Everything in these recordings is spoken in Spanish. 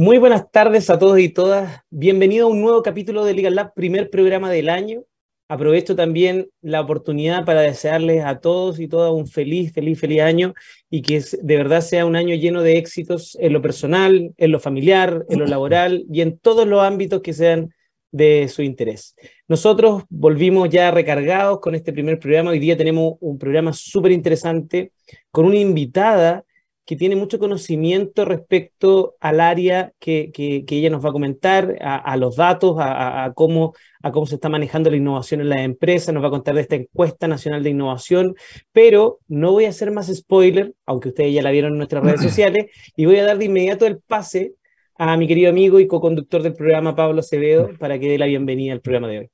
Muy buenas tardes a todos y todas. Bienvenido a un nuevo capítulo de Legal Lab, primer programa del año. Aprovecho también la oportunidad para desearles a todos y todas un feliz, feliz, feliz año y que de verdad sea un año lleno de éxitos en lo personal, en lo familiar, en lo laboral y en todos los ámbitos que sean de su interés. Nosotros volvimos ya recargados con este primer programa. Hoy día tenemos un programa súper interesante con una invitada que tiene mucho conocimiento respecto al área que, que, ella nos va a comentar, a, los datos, a, cómo, a cómo se está manejando la innovación en las empresas, nos va a contar de esta encuesta nacional de innovación, pero no voy a hacer más spoiler, aunque ustedes ya la vieron en nuestras redes sociales, y voy a dar de inmediato el pase a mi querido amigo y co-conductor del programa, Pablo Acevedo, para que dé la bienvenida al programa de hoy.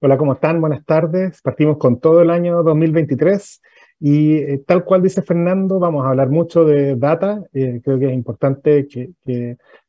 Hola, ¿cómo están? Buenas tardes. Partimos con todo el año 2023 y eh, tal cual dice Fernando, vamos a hablar mucho de data. Eh, creo que es importante que,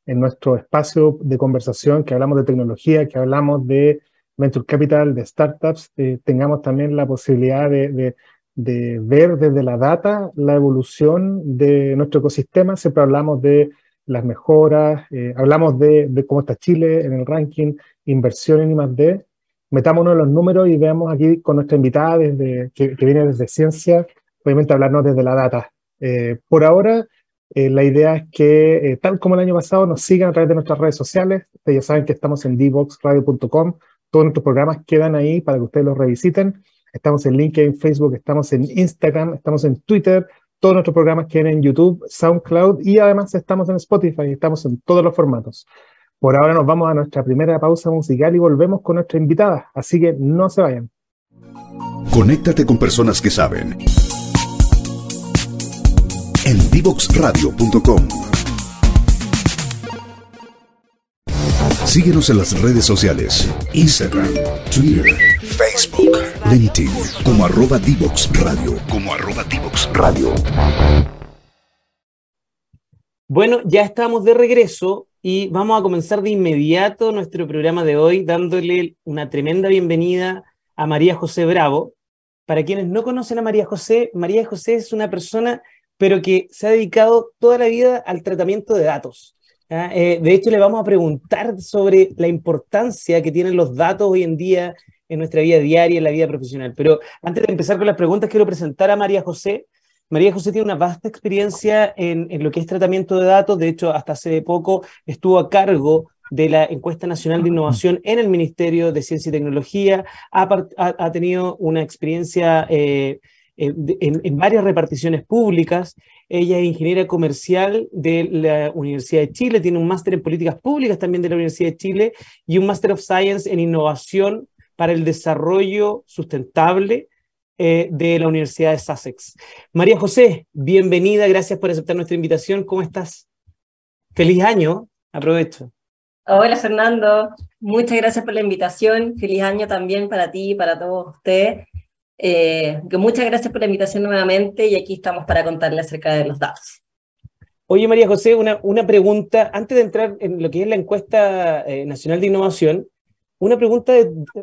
en nuestro espacio de conversación, que hablamos de tecnología, que hablamos de venture capital, de startups, eh, tengamos también la posibilidad de, ver desde la data la evolución de nuestro ecosistema. Siempre hablamos de las mejoras, hablamos de, de, cómo está Chile en el ranking, inversión en I+.D., metámonos en los números y veamos aquí con nuestra invitada desde, que, viene desde ciencia, obviamente hablarnos desde la data. Eh, por ahora, eh, la idea es que, eh, tal como el año pasado, nos sigan a través de nuestras redes sociales. Ustedes ya saben que estamos en dboxradio.com. Todos nuestros programas quedan ahí para que ustedes los revisiten. Estamos en LinkedIn, Facebook, estamos en Instagram, estamos en Twitter. Todos nuestros programas quedan en YouTube, SoundCloud y además estamos en Spotify. Estamos en todos los formatos. Por ahora nos vamos a nuestra primera pausa musical y volvemos con nuestra invitada, así que no se vayan. Conéctate con personas que saben. En divoxradio.com. Síguenos en las redes sociales, Instagram, Twitter, Facebook, LinkedIn, como arroba Divoxradio, como arroba Divoxradio. Bueno, ya estamos de regreso y vamos a comenzar de inmediato nuestro programa de hoy dándole una tremenda bienvenida a María José Bravo. Para quienes no conocen a María José, María José es una persona, pero que se ha dedicado toda la vida al tratamiento de datos. Eh, de hecho, le vamos a preguntar sobre la importancia que tienen los datos hoy en día en nuestra vida diaria, en la vida profesional. Pero antes de empezar con las preguntas, quiero presentar a María José. María José tiene una vasta experiencia en, lo que es tratamiento de datos. De hecho, hasta hace poco estuvo a cargo de la encuesta nacional de innovación en el Ministerio de Ciencia y Tecnología. Ha, tenido una experiencia eh, eh, en, varias reparticiones públicas. Ella es ingeniera comercial de la Universidad de Chile, tiene un máster en políticas públicas también de la Universidad de Chile y un Master of Science en innovación para el desarrollo sustentable eh, de la Universidad de Sussex. María José, bienvenida, gracias por aceptar nuestra invitación. ¿Cómo estás? Feliz año, aprovecho. Hola Fernando, muchas gracias por la invitación. Feliz año también para ti y para todos ustedes. Eh, muchas gracias por la invitación nuevamente y aquí estamos para contarles acerca de los datos. Oye María José, una, una pregunta, antes de entrar en lo que es la encuesta eh, nacional de innovación, una pregunta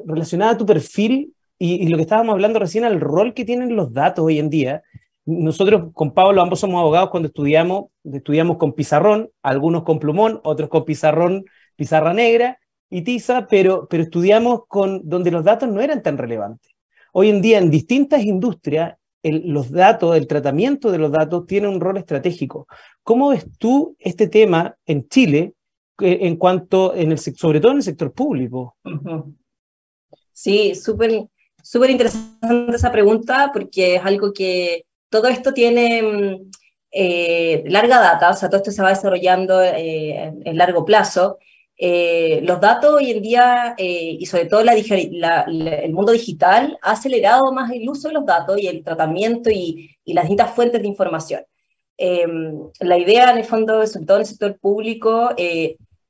relacionada a tu perfil y, lo que estábamos hablando recién, al rol que tienen los datos hoy en día. Nosotros con Pablo ambos somos abogados cuando estudiamos, estudiamos con pizarrón, algunos con plumón, otros con pizarrón, pizarra negra y tiza, pero, pero estudiamos con donde los datos no eran tan relevantes. Hoy en día en distintas industrias los datos, el tratamiento de los datos tiene un rol estratégico. ¿Cómo ves tú este tema en Chile en cuanto, en el, sobre todo en el sector público? Sí, súper Súper interesante esa pregunta porque es algo que todo esto tiene mm, eh, larga data, o sea, todo esto se va desarrollando eh, en largo plazo. Eh, los datos hoy en día, y sobre todo la, el mundo digital, ha acelerado más el uso de los datos y el tratamiento y, y las distintas fuentes de información. Em, la idea, en el fondo, sobre todo en el sector público,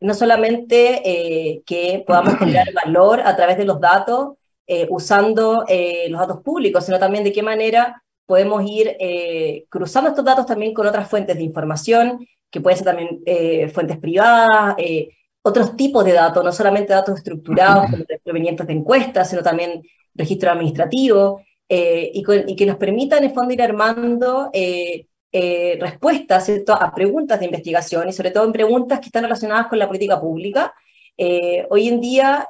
no solamente que podamos generar valor a través de los datos, eh, usando eh, los datos públicos, sino también de qué manera podemos ir eh, cruzando estos datos también con otras fuentes de información, que pueden ser también fuentes privadas, otros tipos de datos, no solamente datos estructurados como provenientes de encuestas, sino también registro administrativo, y, y, que nos permitan en el fondo ir armando respuestas a preguntas de investigación y sobre todo en preguntas que están relacionadas con la política pública. Hoy en día,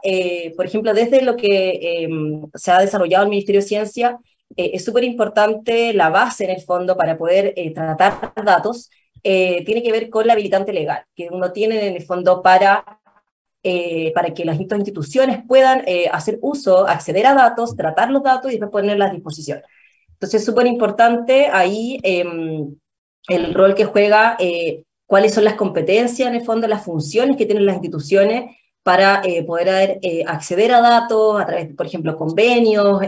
por ejemplo, desde lo que se ha desarrollado el Ministerio de Ciencia, es súper importante la base en el fondo para poder tratar datos, tiene que ver con la habilitante legal, que uno tiene en el fondo para eh, para que las instituciones puedan eh, hacer uso, acceder a datos, tratar los datos y después ponerlos a disposición. Entonces es súper importante ahí em, el rol que juega, eh, cuáles son las competencias, en el fondo, las funciones que tienen las instituciones para poder acceder a datos a través, por ejemplo, convenios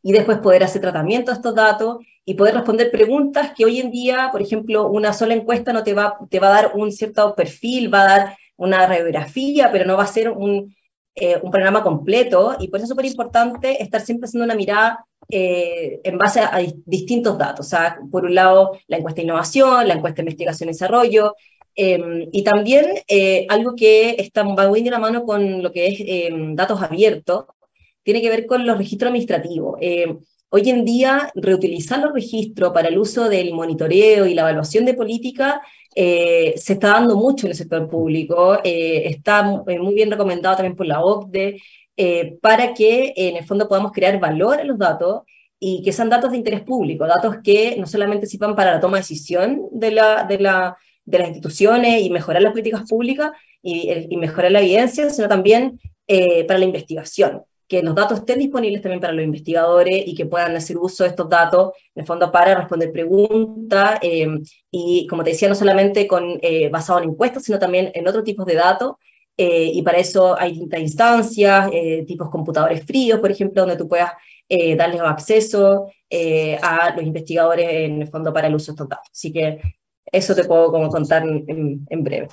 y después poder hacer tratamiento de estos datos y poder responder preguntas que hoy en día, por ejemplo, una sola encuesta no te va, te va a dar un cierto perfil, va a dar una radiografía, pero no va a ser un, eh, un programa completo, y por eso es súper importante estar siempre haciendo una mirada eh, en base a, distintos datos. O sea, por un lado, la encuesta de innovación, la encuesta de investigación y desarrollo, em, y también eh, algo que está muy de la mano con lo que es em, datos abiertos, tiene que ver con los registros administrativos. Em, hoy en día, reutilizar los registros para el uso del monitoreo y la evaluación de política eh, se está dando mucho en el sector público, eh, está eh, muy bien recomendado también por la OCDE, para que en el fondo podamos crear valor en los datos y que sean datos de interés público, datos que no solamente sirvan para la toma de decisión de, la, de, la, de las instituciones y mejorar las políticas públicas y, y mejorar la evidencia, sino también para la investigación que los datos estén disponibles también para los investigadores y que puedan hacer uso de estos datos, en el fondo, para responder preguntas, eh, y como te decía, no solamente con, eh, basado en encuestas, sino también en otros tipos de datos, eh, y para eso hay distintas instancias, tipos computadores fríos, por ejemplo, donde tú puedas darles acceso a los investigadores, en el fondo, para el uso de estos datos. Así que eso te puedo como contar en, en breve.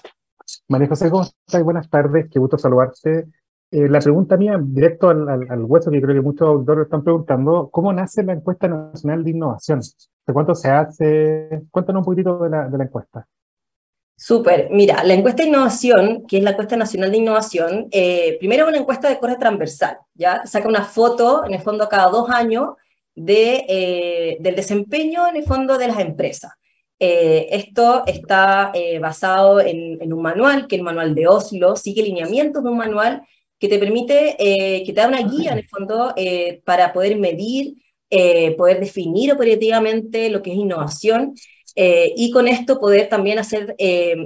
María José, ¿cómo estás? Buenas tardes, qué gusto saludarte. Eh, la pregunta mía, directo al, al, hueso, que creo que muchos auditores están preguntando, ¿cómo nace la encuesta nacional de innovación? ¿De cuánto se hace? Cuéntanos un poquitito de la, de la encuesta. Súper. Mira, la encuesta de innovación, que es la encuesta nacional de innovación, eh, primero es una encuesta de corte transversal, ¿ya? Saca una foto, en el fondo, cada dos años, de, eh, del desempeño, en el fondo, de las empresas. esto está basado en, en, un manual, que es el manual de Oslo, sigue lineamientos de un manual que te permite, eh, que te da una guía en el fondo eh, para poder medir, eh, poder definir operativamente lo que es innovación y con esto poder también hacer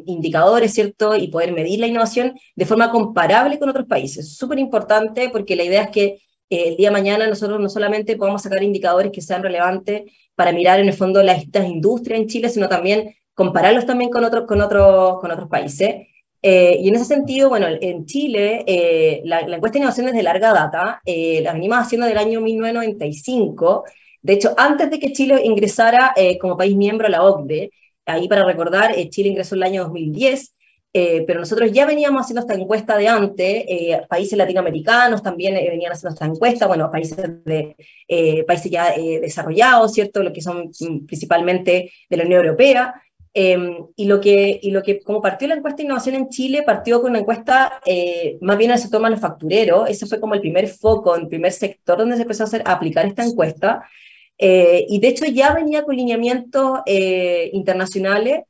indicadores, ¿cierto? Y poder medir la innovación de forma comparable con otros países. Súper importante porque la idea es que el día de mañana nosotros no solamente podamos sacar indicadores que sean relevantes para mirar en el fondo las, estas industrias en Chile, sino también compararlos también con otros, con otros, con otros países. Eh, y en ese sentido, bueno, en Chile, eh, la, encuesta de innovación es de larga data, eh, la venimos haciendo del año 1995. De hecho, antes de que Chile ingresara como país miembro a la OCDE, ahí para recordar, Chile ingresó en el año 2010, pero nosotros ya veníamos haciendo esta encuesta de antes, países latinoamericanos también venían haciendo esta encuesta, bueno, países, de, países ya desarrollados, ¿cierto? Lo que son mm, principalmente de la Unión Europea. Em, y, lo que, y lo que, como partió la encuesta de innovación en Chile, partió con una encuesta eh, más bien en el sector manufacturero. Ese fue como el primer foco, el primer sector donde se empezó a, hacer, a aplicar esta encuesta. Eh, y de hecho ya venía con lineamientos eh, internacionales,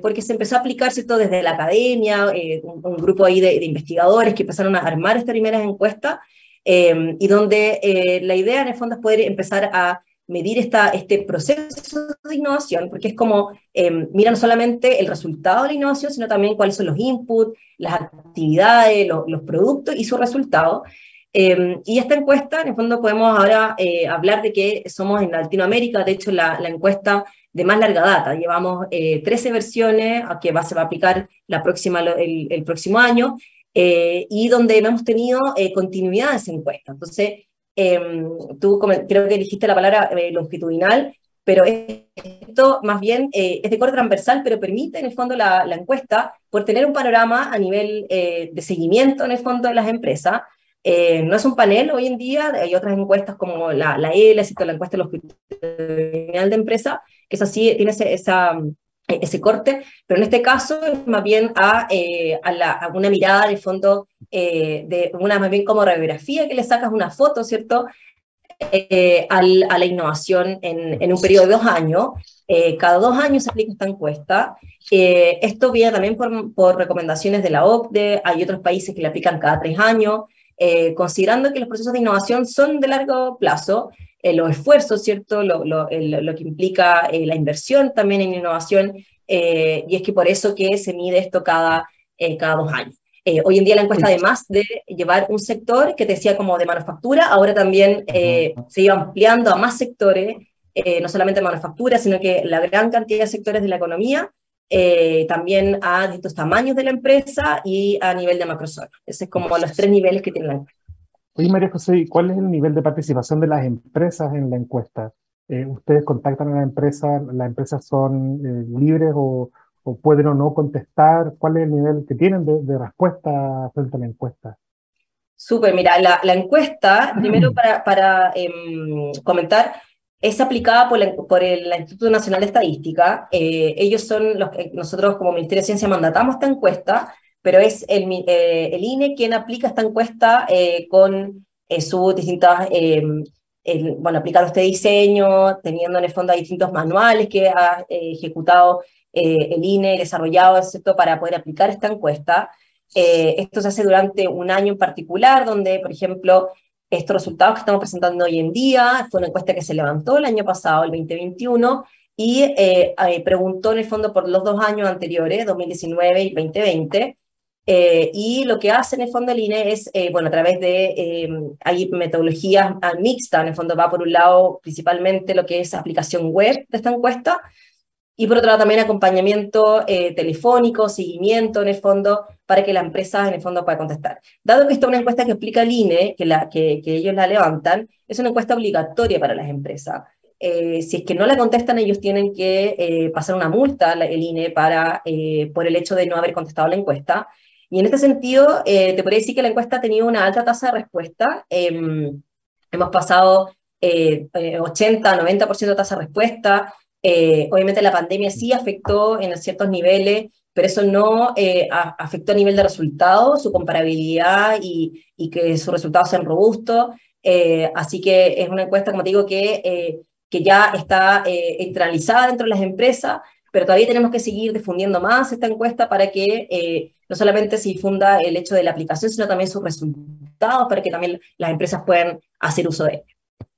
porque se empezó a aplicar ¿cierto? desde la academia, un, grupo ahí de, de, investigadores que empezaron a armar estas primeras encuestas, em, y donde la idea en el fondo es poder empezar a medir este proceso de innovación, porque es como, eh, mira no solamente el resultado de la innovación, sino también cuáles son los inputs, las actividades, los productos y su resultado. Em, y esta encuesta, en el fondo, podemos ahora eh, hablar de que somos en Latinoamérica, de hecho, la, encuesta de más larga data. Llevamos 13 eh, versiones a que va, se va a aplicar la próxima, el, el próximo año, y donde hemos tenido continuidad de esa encuesta. Entonces, Em, tú creo que dijiste la palabra eh, longitudinal, pero esto más bien eh, es de corte transversal, pero permite en el fondo la, encuesta por tener un panorama a nivel eh, de seguimiento en el fondo de las empresas. no es un panel hoy en día, hay otras encuestas como la, la ELA, la encuesta longitudinal de empresa, que es así, tiene esa, ese corte, pero en este caso es más bien a, a, la, una mirada en el fondo, eh, de una más bien como radiografía, que le sacas una foto, ¿cierto? Eh, a la innovación en, un periodo de dos años. cada dos años se aplica esta encuesta. esto viene también por, por, recomendaciones de la OCDE, hay otros países que la aplican cada tres años, considerando que los procesos de innovación son de largo plazo, los esfuerzos, ¿cierto? Lo, lo, lo que implica la inversión también en innovación, y es que por eso que se mide esto cada, cada dos años. Eh, hoy en día la encuesta, además de llevar un sector que te decía como de manufactura, ahora también eh, se iba ampliando a más sectores, eh, no solamente manufactura, sino que la gran cantidad de sectores de la economía, también a distintos tamaños de la empresa y a nivel de macrozona. Ese es como los tres niveles que tiene la encuesta. Oye, María José, ¿cuál es el nivel de participación de las empresas en la encuesta? ¿Ustedes contactan a la empresa? ¿Las empresas son libres o, o pueden o no contestar? ¿Cuál es el nivel que tienen de, respuesta frente a la encuesta? Súper, mira, la, encuesta, primero para, para em, comentar, es aplicada por, por el Instituto Nacional de Estadística. Eh, ellos son los que nosotros como Ministerio de Ciencia mandatamos esta encuesta, pero es el, eh, el INE quien aplica esta encuesta eh, con sus distintas, em, bueno, aplicando este diseño, teniendo en el fondo distintos manuales que ha ejecutado eh, el INE desarrollado ¿cierto? para poder aplicar esta encuesta. Eh, esto se hace durante un año en particular, donde, por ejemplo, estos resultados que estamos presentando hoy en día, fue una encuesta que se levantó el año pasado, el 2021, y eh, preguntó en el fondo por los dos años anteriores, 2019 y 2020, y lo que hace en el fondo el INE es, bueno, a través de, hay metodologías mixtas, en el fondo va por un lado principalmente lo que es aplicación web de esta encuesta, y por otro lado también acompañamiento eh, telefónico, seguimiento en el fondo, para que la empresa en el fondo pueda contestar. Dado que esta es una encuesta que explica el INE, que, la, que, que ellos la levantan, es una encuesta obligatoria para las empresas. Eh, si es que no la contestan, ellos tienen que eh, pasar una multa al INE para, por el hecho de no haber contestado la encuesta. Y en este sentido, te podría decir que la encuesta ha tenido una alta tasa de respuesta. Em, hemos pasado 80, 90% de tasa de respuesta. Eh, obviamente la pandemia sí afectó en ciertos niveles, pero eso no eh, afectó a nivel de resultados, su comparabilidad y, que sus resultados sean robustos. Eh, así que es una encuesta, como te digo, que, que ya está centralizada dentro de las empresas, pero todavía tenemos que seguir difundiendo más esta encuesta para que no solamente se difunda el hecho de la aplicación, sino también sus resultados para que también las empresas puedan hacer uso de ella.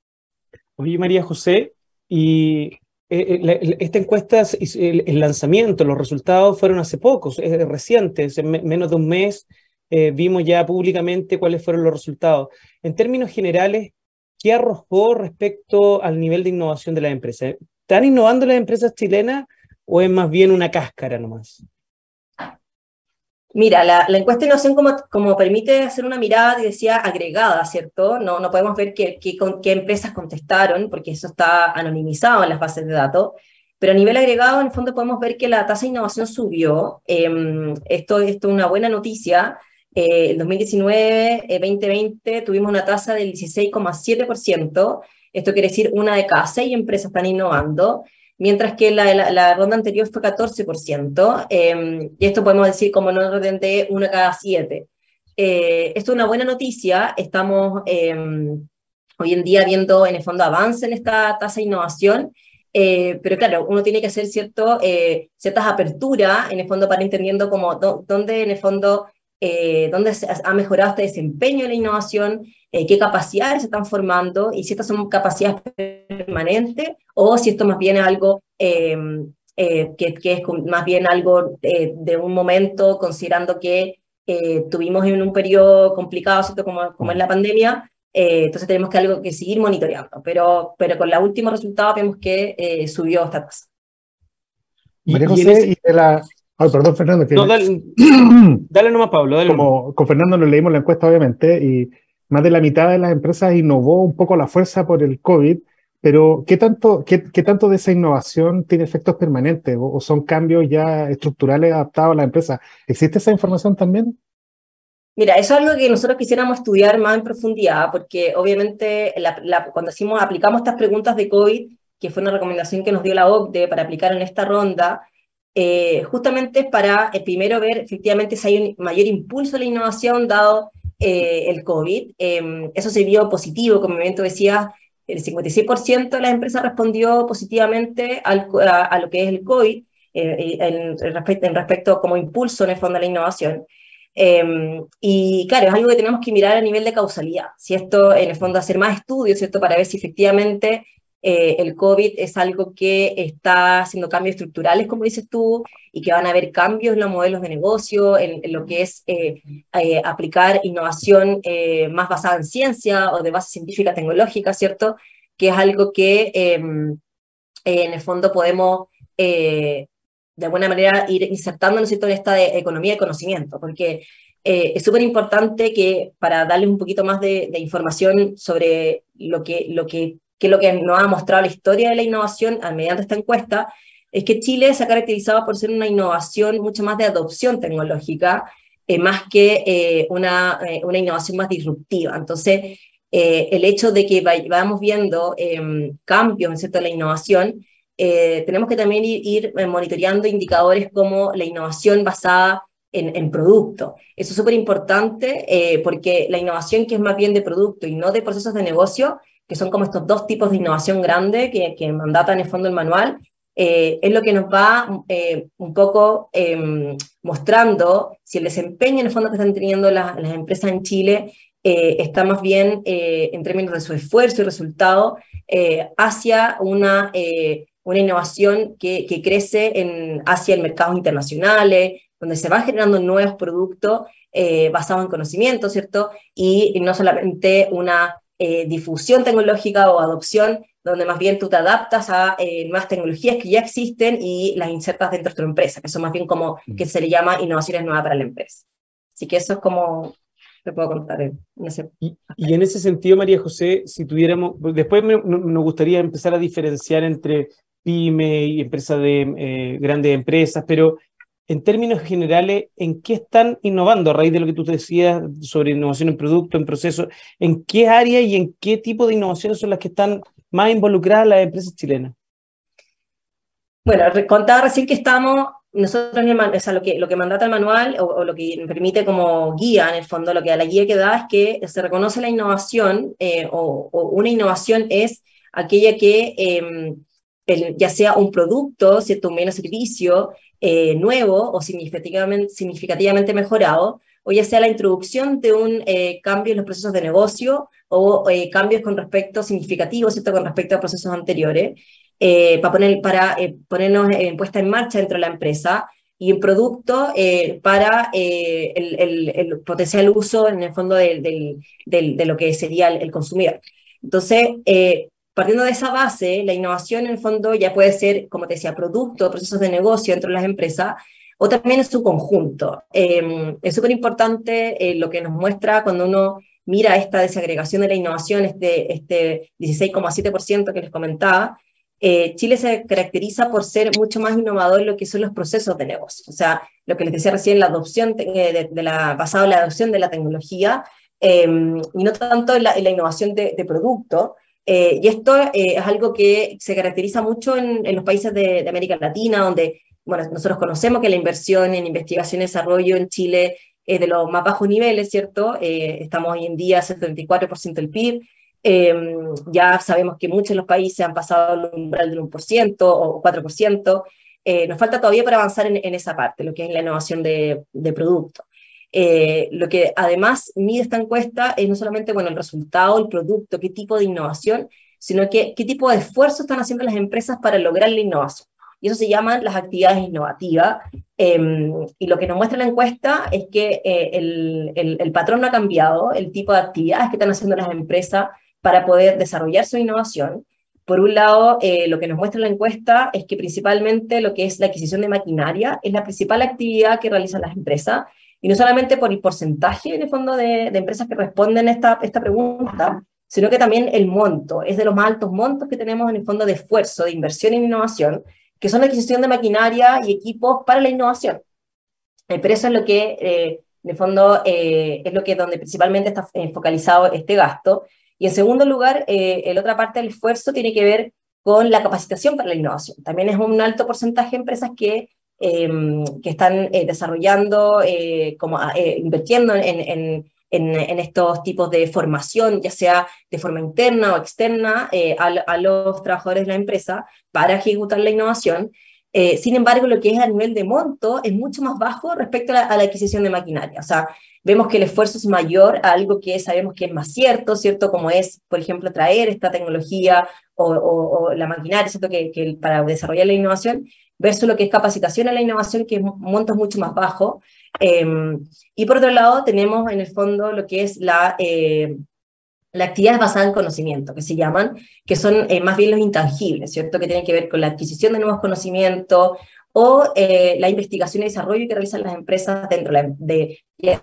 Oye, María José, y eh, eh, esta encuesta, el, lanzamiento, los resultados fueron hace pocos, es recientes, en menos de un mes eh, vimos ya públicamente cuáles fueron los resultados. En términos generales, ¿qué arrojó respecto al nivel de innovación de las empresas? ¿Están innovando las empresas chilenas o es más bien una cáscara nomás? Mira, la, encuesta de innovación como, como, permite hacer una mirada, decía, agregada, ¿cierto? No, no podemos ver qué, qué, qué, empresas contestaron, porque eso está anonimizado en las bases de datos, pero a nivel agregado, en el fondo podemos ver que la tasa de innovación subió. Em, esto, esto es una buena noticia. Eh, el 2019-2020 eh, tuvimos una tasa del 16,7%. Esto quiere decir una de cada seis empresas están innovando mientras que la, la, ronda anterior fue 14%, em, y esto podemos decir como en orden de 1 cada 7. Eh, esto es una buena noticia, estamos em, hoy en día viendo en el fondo avance en esta tasa de innovación, eh, pero claro, uno tiene que hacer cierto, eh, ciertas aperturas en el fondo para entendiendo como dónde en el fondo eh, dónde ha mejorado este desempeño en la innovación, eh, qué capacidades se están formando y si estas son capacidades permanentes o si esto más bien es algo em, eh, que, es más bien algo de un momento, considerando que tuvimos en un periodo complicado, ¿cierto? Como, como es la pandemia, entonces tenemos que algo que seguir monitoreando, pero, pero con los últimos resultados vemos que subió esta tasa. María José, y de la, Ay, perdón, Fernando. no, dale, dale, nomás, Pablo. Como con Fernando nos leímos la encuesta, obviamente, y más de la mitad de las empresas innovó un poco la fuerza por el COVID, pero ¿qué tanto, qué, qué tanto de esa innovación tiene efectos permanentes o, son cambios ya estructurales adaptados a la empresa? ¿Existe esa información también? Mira, eso es algo que nosotros quisiéramos estudiar más en profundidad, porque obviamente cuando hicimos, aplicamos estas preguntas de COVID, que fue una recomendación que nos dio la OCDE para aplicar en esta ronda, eh, justamente para eh, primero ver efectivamente si hay un mayor impulso a la innovación dado eh, el COVID. Em, eso se vio positivo, como el evento decía, el 56% de las empresas respondió positivamente a, lo que es el COVID eh, en, respecto, en respecto como impulso en el fondo de la innovación. Em, y claro, es algo que tenemos que mirar a nivel de causalidad. Si en el fondo, hacer más estudios, ¿cierto? Para ver si efectivamente eh, el COVID es algo que está haciendo cambios estructurales, como dices tú, y que van a haber cambios en los modelos de negocio, en, lo que es eh, eh, aplicar innovación más basada en ciencia o de base científica tecnológica, ¿cierto? Que es algo que em, en el fondo podemos de alguna manera ir insertándonos en esta economía de conocimiento, porque eh, es súper importante que para darle un poquito más de, información sobre lo que, lo que, lo que nos ha mostrado la historia de la innovación mediante esta encuesta, es que Chile se ha caracterizado por ser una innovación mucho más de adopción tecnológica, eh, más que eh, una, una innovación más disruptiva. Entonces, el hecho de que vayamos viendo em, cambios en la innovación eh, tenemos que también ir, eh, monitoreando indicadores como la innovación basada en, en producto. Eso es súper importante eh, porque la innovación que es más bien de producto y no de procesos de negocio, que son como estos dos tipos de innovación grande que, que mandata en el fondo el manual, es lo que nos va un poco em, mostrando si el desempeño en el fondo que están teniendo las, las empresas en Chile está más bien en términos de su esfuerzo y resultado hacia una una innovación que, que crece en, hacia el mercado internacionales, donde se van generando nuevos productos eh, basados en conocimiento, ¿cierto? Y, no solamente una eh, difusión tecnológica o adopción, donde más bien tú te adaptas a eh, nuevas tecnologías que ya existen y las insertas dentro de tu empresa, que eso más bien como mm. que se le llama innovaciones nuevas para la empresa. Así que eso es como te puedo contar. En ese y, y, en ese sentido, María José, si tuviéramos, después me, nos gustaría empezar a diferenciar entre pyme y empresas de eh, grandes empresas, pero en términos generales, ¿en qué están innovando a raíz de lo que tú decías sobre innovación en producto, en proceso? ¿En qué área y en qué tipo de innovaciones son las que están más involucradas las empresas chilenas? Bueno, contaba recién que estamos, nosotros, o sea, lo que, lo que mandata el manual o, lo que permite como guía, en el fondo, lo que a la guía que da es que se reconoce la innovación eh, o, una innovación es aquella que em, ya sea un producto, ¿cierto? un bien o servicio eh, nuevo o significativamente, significativamente mejorado, o ya sea la introducción de un eh, cambio en los procesos de negocio o eh, cambios con respecto significativos, ¿cierto? con respecto a procesos anteriores, para, poner, para ponernos en puesta en marcha dentro de la empresa y un producto para el, el, potencial uso en el fondo de, de lo que sería el, consumidor. Entonces, Partiendo de esa base, la innovación en el fondo ya puede ser, como te decía, producto, procesos de negocio dentro de las empresas, o también en su conjunto. Em, es súper importante eh, lo que nos muestra cuando uno mira esta desagregación de la innovación, este, este 16,7% que les comentaba, eh, Chile se caracteriza por ser mucho más innovador en lo que son los procesos de negocio. O sea, lo que les decía recién, la adopción eh, de, la, basado en la adopción de la tecnología, em, y no tanto en la, innovación de, de producto, eh, y esto eh, es algo que se caracteriza mucho en, los países de, América Latina, donde bueno, nosotros conocemos que la inversión en investigación y desarrollo en Chile es de los más bajos niveles, ¿cierto? Eh, estamos hoy en día a 74% del PIB. Em, ya sabemos que muchos de los países han pasado al umbral del 1% o 4%. nos falta todavía para avanzar en, esa parte, lo que es la innovación de, de producto. Eh, lo que además mide esta encuesta es no solamente bueno, el resultado, el producto, qué tipo de innovación, sino que qué tipo de esfuerzo están haciendo las empresas para lograr la innovación. Y eso se llaman las actividades innovativas. Em, y lo que nos muestra la encuesta es que eh, el, el, patrón no ha cambiado, el tipo de actividades que están haciendo las empresas para poder desarrollar su innovación. Por un lado, eh, lo que nos muestra la encuesta es que principalmente lo que es la adquisición de maquinaria es la principal actividad que realizan las empresas y no solamente por el porcentaje en el fondo de, empresas que responden esta, esta pregunta, sino que también el monto, es de los más altos montos que tenemos en el fondo de esfuerzo, de inversión en innovación, que son la adquisición de maquinaria y equipos para la innovación. Eh, pero eso es lo que, eh, en el fondo, eh, es lo que donde principalmente está focalizado este gasto. Y en segundo lugar, la otra parte del esfuerzo tiene que ver con la capacitación para la innovación. También es un alto porcentaje de empresas que Em, que están eh, desarrollando, eh, como, ah, eh, invirtiendo en, en, estos tipos de formación, ya sea de forma interna o externa, eh, a, los trabajadores de la empresa para ejecutar la innovación. Eh, sin embargo, lo que es a nivel de monto es mucho más bajo respecto a la, a la, adquisición de maquinaria. O sea, vemos que el esfuerzo es mayor a algo que sabemos que es más cierto, ¿cierto? Como es, por ejemplo, traer esta tecnología o, la maquinaria, ¿cierto? Que, que, para desarrollar la innovación, versus lo que es capacitación a la innovación, que es montos mucho más bajo. Em, y por otro lado, tenemos en el fondo lo que es la, eh, la actividad basada en conocimiento, que se llaman, que son eh, más bien los intangibles, ¿cierto? Que tienen que ver con la adquisición de nuevos conocimientos o eh, la investigación y desarrollo que realizan las empresas dentro de,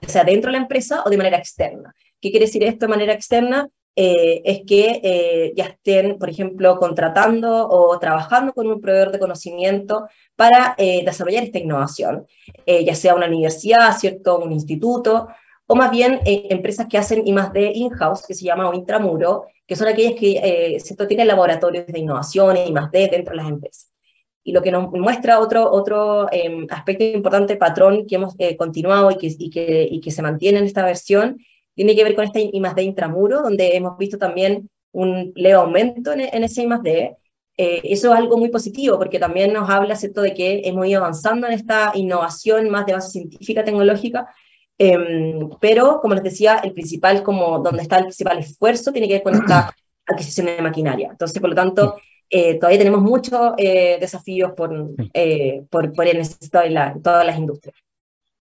sea dentro de la empresa o de manera externa. ¿Qué quiere decir esto de manera externa? Eh, es que eh, ya estén, por ejemplo, contratando o trabajando con un proveedor de conocimiento para desarrollar esta innovación, ya sea una universidad, ¿cierto? un instituto, o más bien empresas que hacen I D in-house, que se llama o intramuro, que son aquellas que ¿cierto? tienen laboratorios de innovación y más D dentro de las empresas. Y lo que nos muestra otro, otro em, aspecto importante, patrón que hemos eh, continuado y, que, y que se mantiene en esta versión, tiene que ver con este I más D intramuro, donde hemos visto también un leve aumento en, en ese I más D. Eh, eso es algo muy positivo porque también nos habla ¿cierto? de que hemos ido avanzando en esta innovación más de base científica, tecnológica, em, pero como les decía, el principal, como donde está el principal esfuerzo, tiene que ver con esta adquisición de maquinaria. Entonces, por lo tanto, eh, todavía tenemos muchos eh, desafíos por, eh, por, por en, todas las industrias.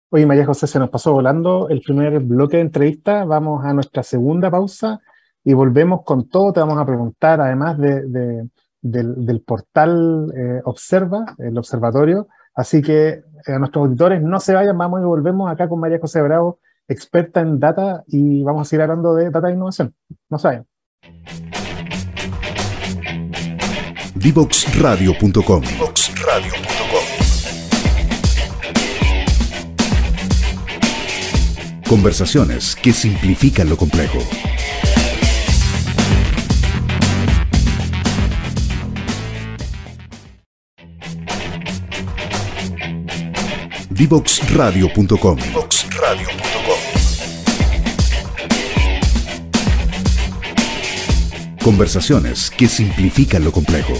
Oye, María José, se nos pasó volando el primer bloque de entrevista. Vamos a nuestra segunda pausa y volvemos con todo. Te vamos a preguntar, además de, del, del, portal Observa, el observatorio. Así que a nuestros auditores no se vayan, vamos y volvemos acá con María José Bravo, experta en data, y vamos a seguir hablando de data e innovación. No se vayan. Divoxradio.com. Conversaciones que simplifican lo complejo. Divoxradio.com. Conversaciones que simplifican lo complejo.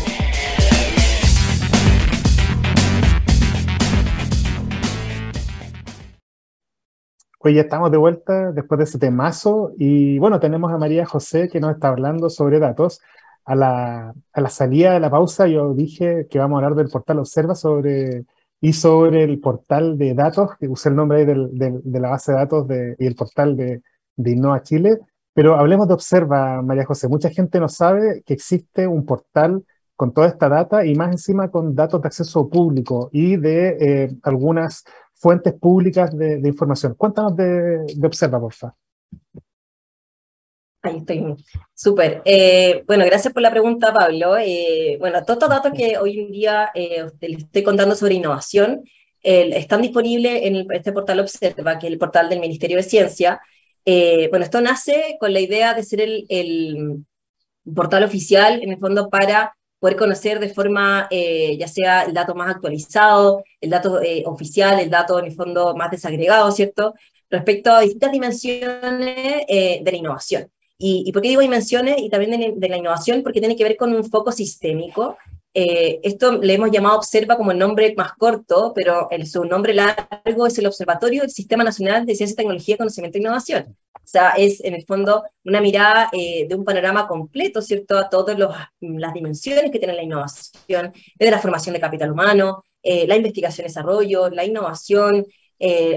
Hoy ya estamos de vuelta después de ese temazo y bueno, tenemos a María José que nos está hablando sobre datos. A la, a la salida de la pausa yo dije que vamos a hablar del portal Observa sobre, y sobre el portal de datos, que usé el nombre ahí de la base de datos de, y el portal de, de Innova Chile, pero hablemos de Observa, María José. Mucha gente no sabe que existe un portal con toda esta data y más encima con datos de acceso público y de eh, algunas fuentes públicas de, información. Cuéntanos de, Observa, por favor. Ahí estoy. Súper. Eh, bueno, gracias por la pregunta, Pablo. Eh, bueno, todos estos datos que hoy en día les estoy contando sobre innovación están disponibles en este portal Observa, que es el portal del Ministerio de Ciencia. Eh, bueno, esto nace con la idea de ser el, portal oficial, en el fondo, para poder conocer de forma, eh, ya sea el dato más actualizado, el dato eh, oficial, el dato en el fondo más desagregado, ¿cierto? Respecto a distintas dimensiones de la innovación. ¿Y, por qué digo dimensiones y también de, de, la innovación? Porque tiene que ver con un foco sistémico eh, esto le hemos llamado Observa como el nombre más corto, pero el, su nombre largo es el Observatorio del Sistema Nacional de Ciencia, Tecnología, Conocimiento e Innovación. O sea, es en el fondo una mirada eh, de un panorama completo, ¿cierto?, a todas las dimensiones que tiene la innovación, desde la formación de capital humano, eh, la investigación y desarrollo, la innovación,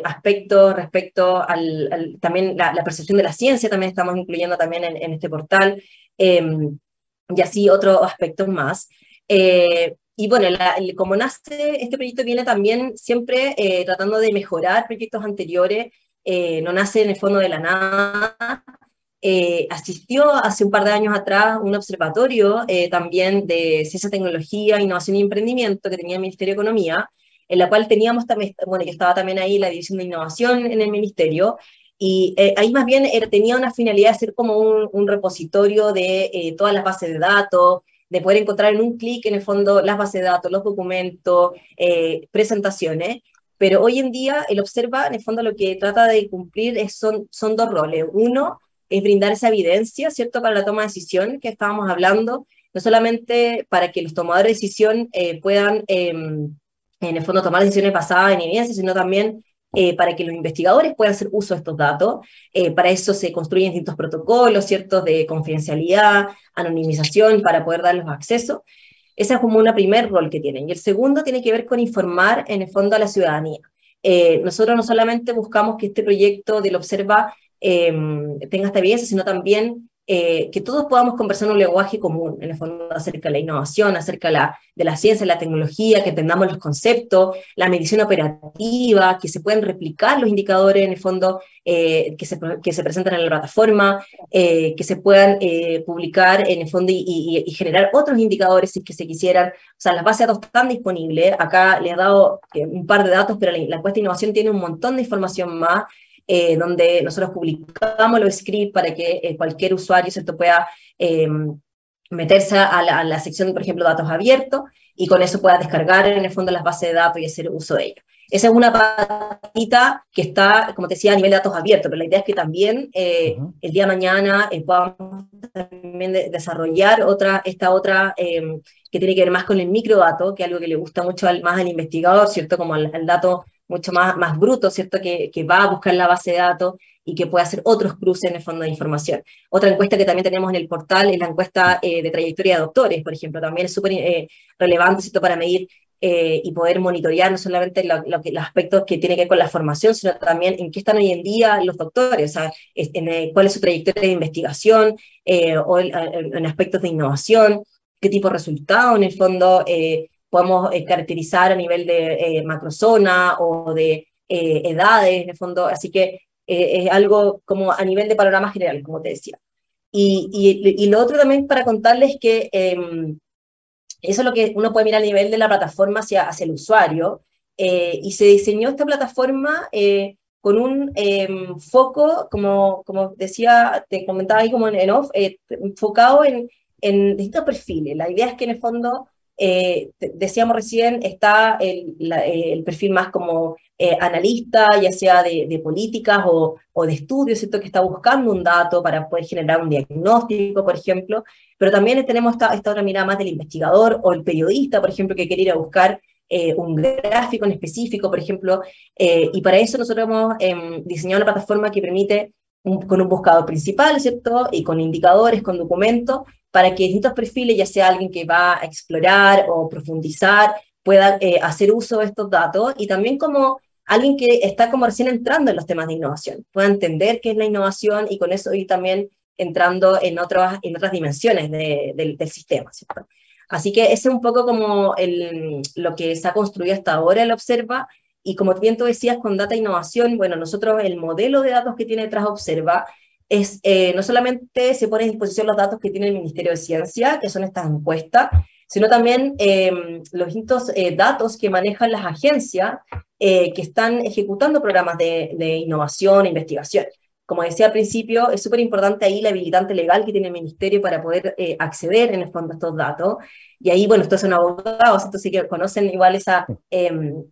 aspectos respecto al, también la, percepción de la ciencia, también estamos incluyendo también en, en este portal, em, y así otros aspectos más. Eh, y bueno, como nace este proyecto viene también siempre eh, tratando de mejorar proyectos anteriores, eh, no nace en el fondo de la nada. asistió hace un par de años atrás un observatorio también de ciencia, tecnología, innovación y emprendimiento que tenía el Ministerio de Economía, en la cual teníamos también, bueno, que estaba también ahí la División de Innovación en el Ministerio, y ahí más bien tenía una finalidad de ser como un, un repositorio de todas las bases de datos, de poder encontrar en un clic, en el fondo, las bases de datos, los documentos, eh, presentaciones. Pero hoy en día el Observa, en el fondo, lo que trata de cumplir es, son, son dos roles. Uno es brindar esa evidencia, ¿cierto?, para la toma de decisión que estábamos hablando, no solamente para que los tomadores de decisión eh, puedan, em, en el fondo, tomar decisiones basadas en evidencia, sino también eh, para que los investigadores puedan hacer uso de estos datos. Eh, para eso se construyen distintos protocolos, ¿cierto?, de confidencialidad, anonimización, para poder darles acceso. Ese es como un primer rol que tienen. Y el segundo tiene que ver con informar, en el fondo, a la ciudadanía. nosotros no solamente buscamos que este proyecto del Observa tenga esta evidencia, sino también eh, que todos podamos conversar en un lenguaje común, en el fondo, acerca de la innovación, acerca de la, de la ciencia, la tecnología, que entendamos los conceptos, la medición operativa, que se pueden replicar los indicadores, en el fondo, eh, que, se, que se presentan en la plataforma, eh, que se puedan publicar, en el fondo, y, generar otros indicadores si que se quisieran. O sea, las bases de datos están disponibles. Acá les he dado un par de datos, pero la, la encuesta de innovación tiene un montón de información más eh, donde nosotros publicamos los scripts para que eh, cualquier usuario ¿cierto? pueda em, meterse a la, sección, por ejemplo, datos abiertos, y con eso pueda descargar en el fondo las bases de datos y hacer uso de ellos. Esa es una patita que está, como te decía, a nivel de datos abiertos, pero la idea es que también eh, el día de mañana podamos también desarrollar otra, esta otra em, que tiene que ver más con el microdato, que es algo que le gusta mucho más al investigador, ¿cierto? Como el dato mucho más, más bruto, ¿cierto? Que, que, va a buscar la base de datos y que puede hacer otros cruces en el fondo de información. Otra encuesta que también tenemos en el portal es la encuesta eh, de trayectoria de doctores, por ejemplo, también es súper eh, relevante, ¿cierto? Para medir eh, y poder monitorear no solamente los aspectos que tienen que ver con la formación, sino también en qué están hoy en día los doctores, o sea, en, cuál es su trayectoria de investigación o en, aspectos de innovación, qué tipo de resultados en el fondo podemos eh, caracterizar a nivel de eh, macrozona o de eh, edades, en el fondo, así que es algo como a nivel de panorama general, como te decía. Y, y, lo otro también para contarles que em, eso es lo que uno puede mirar a nivel de la plataforma hacia, hacia el usuario, y se diseñó esta plataforma con un em, foco, como, como decía, te comentaba ahí como en, off, enfocado en, en distintos perfiles. La idea es que en el fondo eh, decíamos recién, está el, el perfil más como eh, analista, ya sea de, políticas o, o, de estudios, ¿cierto? que está buscando un dato para poder generar un diagnóstico, por ejemplo, pero también tenemos esta, esta otra mirada más del investigador o el periodista, por ejemplo, que quiere ir a buscar eh, un gráfico en específico, por ejemplo, y para eso nosotros hemos em, diseñado una plataforma que permite con un buscador principal, ¿cierto? Y con indicadores, con documentos, para que distintos perfiles, ya sea alguien que va a explorar o profundizar, pueda eh, hacer uso de estos datos y también como alguien que está como recién entrando en los temas de innovación, pueda entender qué es la innovación y con eso ir también entrando en otras, en otras dimensiones del sistema, ¿cierto? Así que ese es un poco como el, lo que se ha construido hasta ahora el Observa, y como bien tú decías con Data Innovación, bueno, nosotros el modelo de datos que tiene detrás Observa es, eh, no solamente se pone a disposición los datos que tiene el Ministerio de Ciencia, que son estas encuestas, sino también em, los distintos eh, datos que manejan las agencias eh, que están ejecutando programas de, de innovación e investigación. Como decía al principio, es súper importante ahí la habilitante legal que tiene el ministerio para poder acceder en el fondo a estos datos. Y ahí, bueno, estos son abogados, entonces sí que conocen igual esa, em,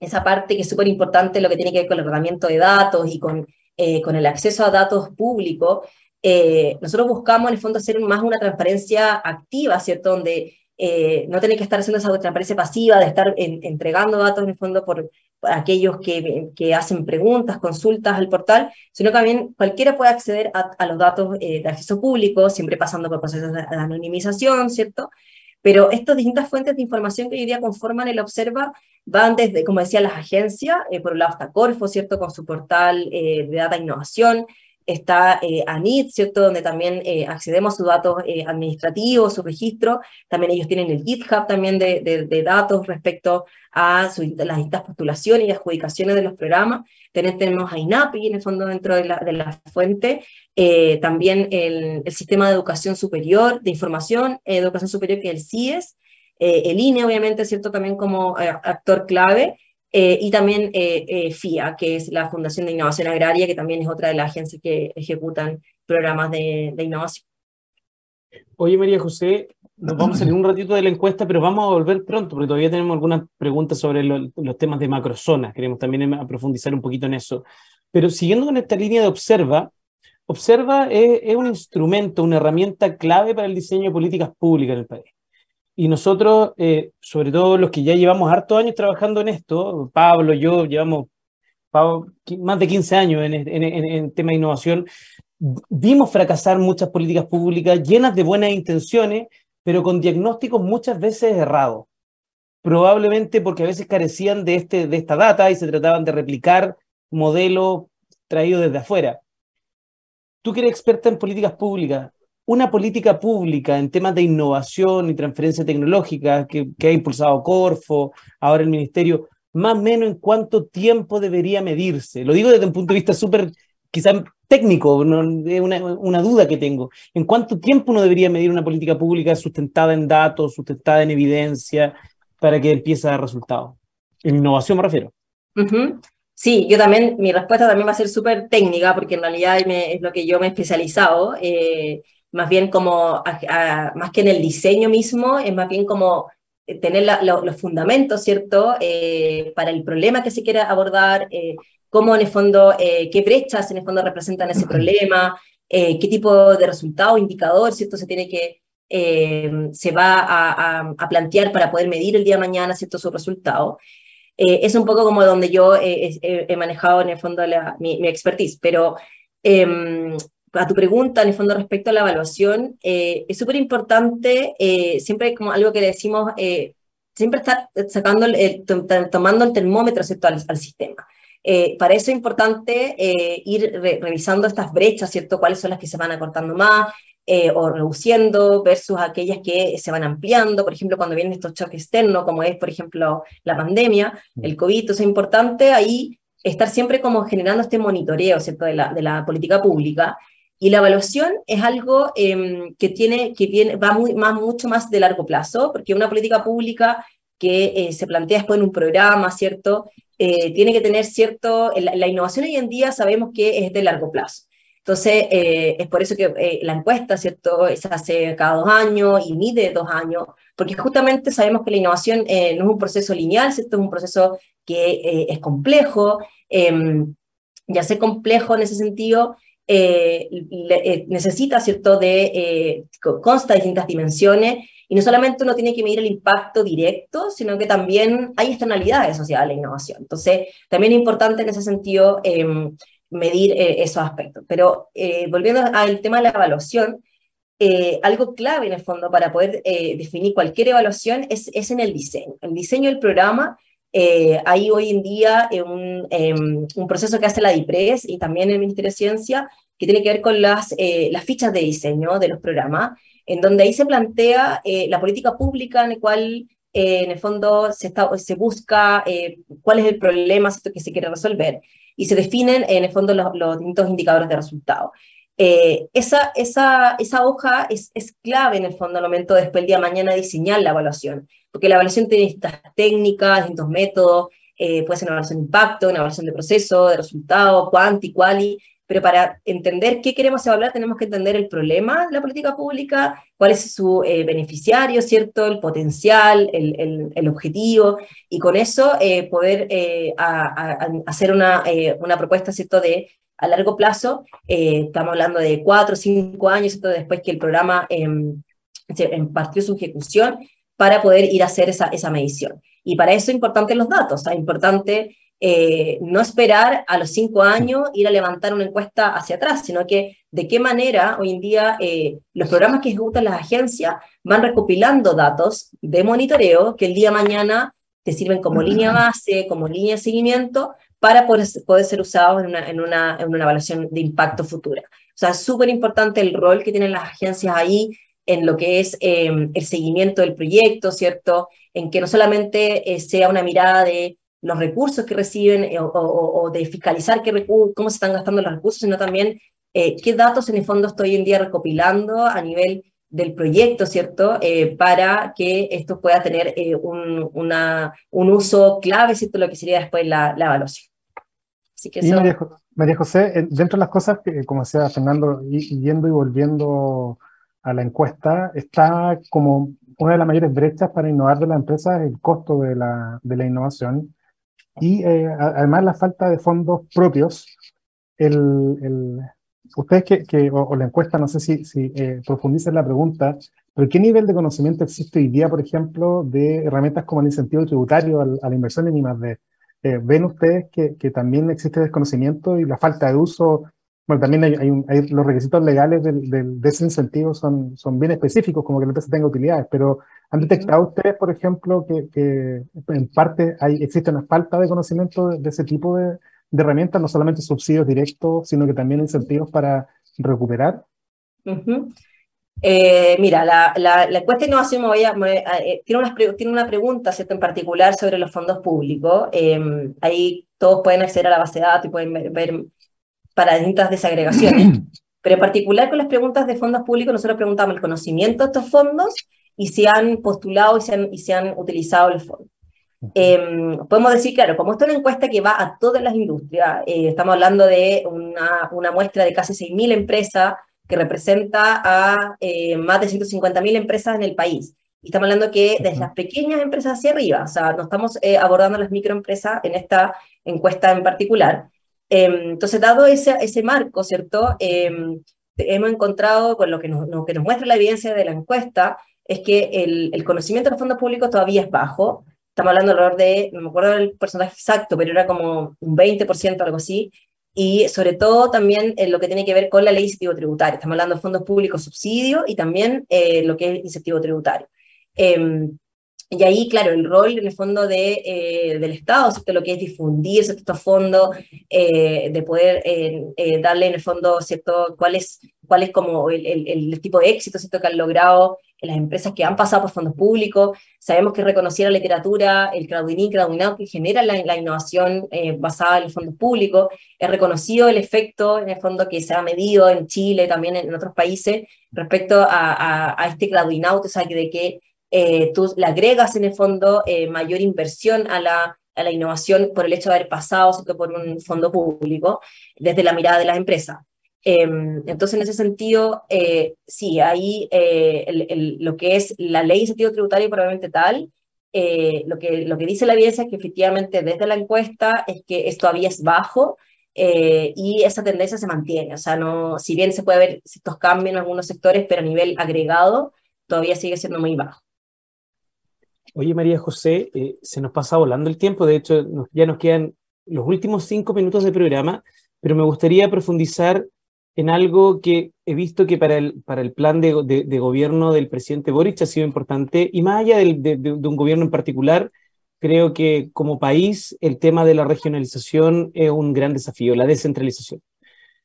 esa parte que es súper importante, lo que tiene que ver con el tratamiento de datos y con eh, con el acceso a datos públicos, eh, nosotros buscamos en el fondo hacer más una transparencia activa, ¿cierto? Donde eh, no tener que estar haciendo esa transparencia pasiva, de estar entregando datos en el fondo por, aquellos que, que, hacen preguntas, consultas al portal, sino que también cualquiera puede acceder a, los datos de acceso público, siempre pasando por procesos de anonimización, ¿cierto? Pero estas distintas fuentes de información que hoy día conforman el Observa van desde, como decía, las agencias, eh, por un lado está Corfo, ¿cierto?, con su portal eh, de data innovación, está eh, ANIT, ¿cierto?, donde también eh, accedemos a sus datos administrativos, su registro, también ellos tienen el GitHub también de, de, datos respecto a las distintas postulaciones y adjudicaciones de los programas, también tenemos a INAPI en el fondo dentro de la, de la fuente, también el, el, Sistema de Educación Superior, de Información, Educación Superior, que es el CIES, eh, el INE, obviamente, ¿cierto? También como eh, actor clave, eh, y también FIA, que es la Fundación de Innovación Agraria, que también es otra de las agencias que ejecutan programas de, innovación. Oye, María José, nos vamos a salir un ratito de la encuesta, pero vamos a volver pronto, porque todavía tenemos algunas preguntas sobre los temas de macrozonas. Queremos también profundizar un poquito en eso. Pero siguiendo con esta línea de Observa, Observa es, un instrumento, una herramienta clave para el diseño de políticas públicas en el país. Y nosotros, eh, sobre todo los que ya llevamos hartos años trabajando en esto, Pablo, yo, llevamos más de 15 años en, tema de innovación, vimos fracasar muchas políticas públicas llenas de buenas intenciones, pero con diagnósticos muchas veces errados. Probablemente porque a veces carecían de, este, de esta data y se trataban de replicar modelos traídos desde afuera. Tú que eres experta en políticas públicas, una política pública en temas de innovación y transferencia tecnológica que, que ha impulsado Corfo, ahora el Ministerio, más o menos en cuánto tiempo debería medirse. Lo digo desde un punto de vista súper quizá técnico, es una, duda que tengo. ¿En cuánto tiempo uno debería medir una política pública sustentada en datos, sustentada en evidencia, para que empiece a dar resultados? En innovación me refiero. Sí, yo también, mi respuesta también va a ser súper técnica, porque en realidad es lo que yo me he especializado, eh, más bien como, más que en el diseño mismo, es más bien como tener los fundamentos, ¿cierto?, eh, para el problema que se quiera abordar, eh, cómo en el fondo, eh, qué brechas en el fondo representan ese problema, eh, qué tipo de resultado, indicador, ¿cierto? Se tiene que, eh, se va a, plantear para poder medir el día de mañana, ¿cierto? Su resultado. es un poco como donde yo he manejado en el fondo mi, expertise, pero em, a tu pregunta, en el fondo, respecto a la evaluación, es súper importante, siempre como algo que le decimos, siempre estar sacando, tomando el termómetro, ¿cierto? al sistema. Eh, para eso es importante eh, ir revisando estas brechas, ¿cierto? ¿Cuáles son las que se van acortando más eh, o reduciendo versus aquellas que se van ampliando? Por ejemplo, cuando vienen estos choques externos, como es, por ejemplo, la pandemia, mm. el COVID, es importante ahí estar siempre como generando este monitoreo, ¿cierto? De la, de la política pública. Y la evaluación es algo em, que, tiene, que viene, va muy, más, mucho más de largo plazo, porque una política pública que se plantea después en un programa, ¿cierto? Eh, tiene que tener cierto, la, innovación hoy en día sabemos que es de largo plazo. Entonces, eh, es por eso que eh, la encuesta, ¿cierto?, se hace cada dos años y mide dos años, porque justamente sabemos que la innovación no es un proceso lineal, ¿cierto?, es un proceso que es complejo, em, ya sé complejo en ese sentido, necesita, ¿cierto?, de, consta de distintas dimensiones y no solamente uno tiene que medir el impacto directo, sino que también hay externalidades asociadas a la innovación. Entonces, también es importante en ese sentido em, medir eh, esos aspectos. Pero eh, volviendo al tema de la evaluación, eh, algo clave en el fondo para poder definir cualquier evaluación es, es, en el diseño. El diseño del programa, hay hoy en día un, em, un, proceso que hace la DIPRES y también el Ministerio de Ciencia, que tiene que ver con las, las fichas de diseño de los programas, en donde ahí se plantea eh, la política pública en la cual eh, en el fondo se, está, se busca eh, cuál es el problema que se quiere resolver y se definen en el fondo los, distintos indicadores de resultado. esa, esa, esa hoja es, es, clave en el fondo al momento de después el día de mañana diseñar la evaluación, porque la evaluación tiene distintas técnicas, distintos métodos, puede ser una evaluación de impacto, una evaluación de proceso, de resultado, cuanti, quali, pero para entender qué queremos evaluar tenemos que entender el problema de la política pública, cuál es su eh, beneficiario, ¿cierto? El potencial, el, el, objetivo, y con eso eh, poder eh, hacer una, una propuesta, ¿cierto? De a largo plazo, estamos hablando de cuatro o cinco años, ¿cierto? Después que el programa em, partió su ejecución, para poder ir a hacer esa, esa medición. Y para eso es importante los datos, es importante eh, no esperar a los cinco años ir a levantar una encuesta hacia atrás, sino que de qué manera hoy en día eh, los programas que ejecutan las agencias van recopilando datos de monitoreo que el día de mañana te sirven como línea base, como línea de seguimiento, para poder, poder ser usados en una, en, una, en una evaluación de impacto futura. O sea, es súper importante el rol que tienen las agencias ahí en lo que es em, el seguimiento del proyecto, ¿cierto? En que no solamente eh, sea una mirada de los recursos que reciben eh, o, de fiscalizar qué cómo se están gastando los recursos, sino también eh, qué datos en el fondo estoy hoy en día recopilando a nivel del proyecto, ¿cierto? Eh, para que esto pueda tener un, una, un uso clave, ¿cierto? Lo que sería después la, la evaluación. Así que eso... María, José, dentro de las cosas, que, como decía Fernando, yendo y volviendo a la encuesta, está como una de las mayores brechas para innovar de la empresa es el costo de la, de la innovación y eh, además la falta de fondos propios. El, el, ustedes que, que o, la encuesta, no sé si, si eh, la pregunta, pero ¿qué nivel de conocimiento existe hoy día, por ejemplo, de herramientas como el incentivo tributario a, la inversión en I+.D.? Eh, ¿Ven ustedes que, que, también existe desconocimiento y la falta de uso bueno, también hay, hay, los requisitos legales del, del, de ese incentivo son, son bien específicos, como que la empresa tenga utilidades, pero ¿han detectado ustedes, por ejemplo, que, que en parte hay, existe una falta de conocimiento de, ese tipo de, de, herramientas, no solamente subsidios directos, sino que también incentivos para recuperar? eh, mira, la, la, la, encuesta de innovación me voy a, eh, tiene, una, tiene una pregunta ¿cierto? en particular sobre los fondos públicos. Eh, ahí todos pueden acceder a la base de datos y pueden ver para distintas desagregaciones. Pero en particular con las preguntas de fondos públicos, nosotros preguntamos el conocimiento de estos fondos y si han postulado y se han, y se han utilizado los fondos. Eh, podemos decir, claro, como esto es una encuesta que va a todas las industrias, eh, estamos hablando de una, una, muestra de casi 6.000 empresas que representa a eh, más de 150.000 empresas en el país. Y estamos hablando que desde las pequeñas empresas hacia arriba, o sea, no estamos abordando las microempresas en esta encuesta en particular. Em, entonces, dado ese, ese marco, ¿cierto? Em, hemos encontrado, con lo que, nos, lo que nos muestra la evidencia de la encuesta, es que el, el, conocimiento de los fondos públicos todavía es bajo. Estamos hablando alrededor de, no me acuerdo del porcentaje exacto, pero era como un 20%, algo así. Y sobre todo también en lo que tiene que ver con la ley de incentivo tributario. Estamos hablando de fondos públicos subsidio y también eh, lo que es incentivo tributario. Eh, y ahí, claro, el rol en el fondo de, eh, del Estado, ¿cierto? lo que es difundir estos fondos, eh, de poder eh, darle en el fondo ¿cierto? cuál es, cuál es como el, el, tipo de éxito ¿cierto? que han logrado las empresas que han pasado por fondos públicos. Sabemos que reconocida la literatura, el crowdfunding, crowdfunding que genera la, la innovación basada en los fondos públicos. Es reconocido el efecto, en el fondo, que se ha medido en Chile, también en, otros países, respecto a, a, a este crowdfunding, o sea, de que eh, tú le agregas en el fondo eh, mayor inversión a la, a la innovación por el hecho de haber pasado por un fondo público desde la mirada de las empresas. Em, entonces, en ese sentido, eh, sí, ahí lo que es la ley de incentivo tributario probablemente tal, lo, que, lo que dice la evidencia es que efectivamente desde la encuesta es que esto todavía es bajo, y esa tendencia se mantiene. O sea, no, si bien se puede ver ciertos cambios en algunos sectores, pero a nivel agregado todavía sigue siendo muy bajo. Oye, María José, eh, se nos pasa volando el tiempo, de hecho ya nos quedan los últimos cinco minutos de programa, pero me gustaría profundizar en algo que he visto que para el, para el plan de, de, gobierno del presidente Boric ha sido importante, y más allá de, de, un gobierno en particular, creo que como país el tema de la regionalización es un gran desafío, la descentralización.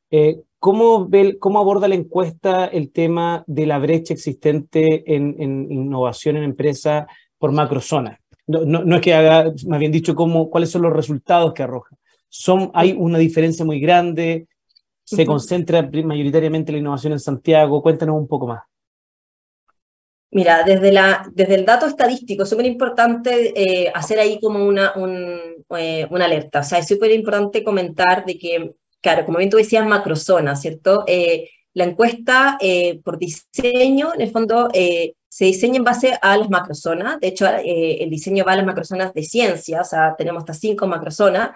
Eh, ¿cómo, ve, ¿Cómo aborda la encuesta el tema de la brecha existente en, en innovación en empresas? Por macrozona. No, no, no, es que haga, más bien dicho, cómo, cuáles son los resultados que arroja. Son, hay una diferencia muy grande, se concentra mayoritariamente la innovación en Santiago. Cuéntanos un poco más. Mira, desde, la, desde el dato estadístico es súper importante eh, hacer ahí como una, un, eh, una alerta. O sea, es súper importante comentar de que, claro, como bien tú decías, macrozona, ¿cierto? Eh, la encuesta por diseño, en el fondo, se diseña en base a las macrozonas. De hecho, eh, el diseño va a las macrozonas de ciencia, o sea, tenemos estas cinco macrozonas,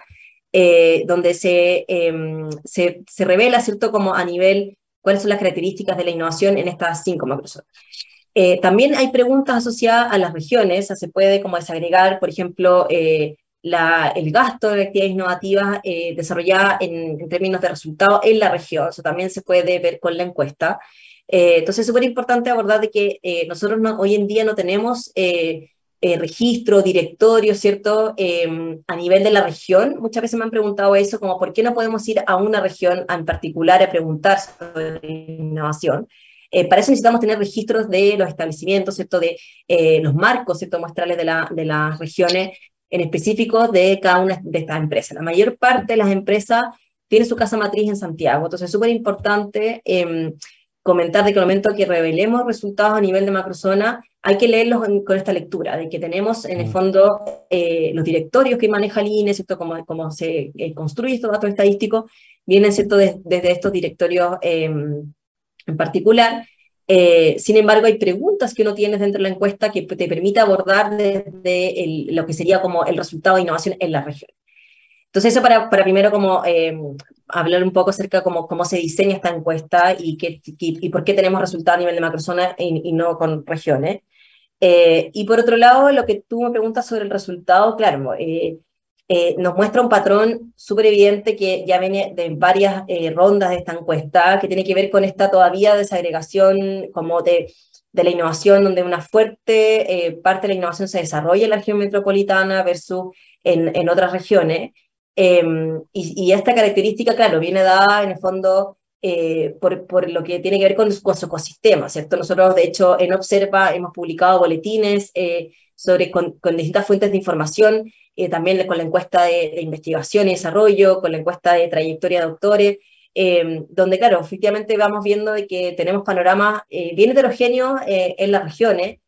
eh, donde se, em, se, se, revela, ¿cierto?, como a nivel cuáles son las características de la innovación en estas cinco macrozonas. Eh, también hay preguntas asociadas a las regiones, o sea, se puede como desagregar, por ejemplo, la, el gasto de actividades innovativas desarrollada en, en, términos de resultados en la región, eso también se puede ver con la encuesta. Eh, entonces es súper importante abordar de que eh, nosotros hoy en día no tenemos eh, registro, directorio, ¿cierto? Em, a nivel de la región, muchas veces me han preguntado eso, como por qué no podemos ir a una región en particular a preguntar sobre innovación. para eso necesitamos tener registros de los establecimientos, ¿cierto? De los marcos, ¿cierto? Muestrales de, la, de las regiones en específico de cada una de estas empresas. La mayor parte de las empresas tiene su casa matriz en Santiago, entonces es súper importante em, comentar de que el momento que revelemos resultados a nivel de macrozona, hay que leerlos con esta lectura, de que tenemos en el mm. fondo eh, los directorios que maneja el INE, ¿cierto? Cómo, cómo se eh, construye estos datos estadísticos, vienen, ¿cierto? desde estos directorios em, en particular, Eh, sin embargo, hay preguntas que uno tiene dentro de la encuesta que te permite abordar desde lo que sería como el resultado de innovación en la región. Entonces, eso para, para primero como eh, hablar un poco acerca de cómo, cómo se diseña esta encuesta y, qué, y, por qué tenemos resultados a nivel de macrozona y, y no con regiones. Eh, y por otro lado, lo que tú me preguntas sobre el resultado, claro, eh, nos muestra un patrón súper evidente que ya viene de varias rondas de esta encuesta, que tiene que ver con esta todavía desagregación como de, de la innovación, donde una fuerte parte de la innovación se desarrolla en la región metropolitana versus en, en otras regiones. Em, y, esta característica, claro, viene dada en el fondo eh, por, por, lo que tiene que ver con, su ecosistema, ¿cierto? Nosotros, de hecho, en Observa hemos publicado boletines eh, sobre, con, distintas fuentes de información, eh, también con la encuesta de, investigación y desarrollo, con la encuesta de trayectoria de doctores, em, donde, claro, efectivamente vamos viendo de que tenemos panoramas bien heterogéneos en las regiones,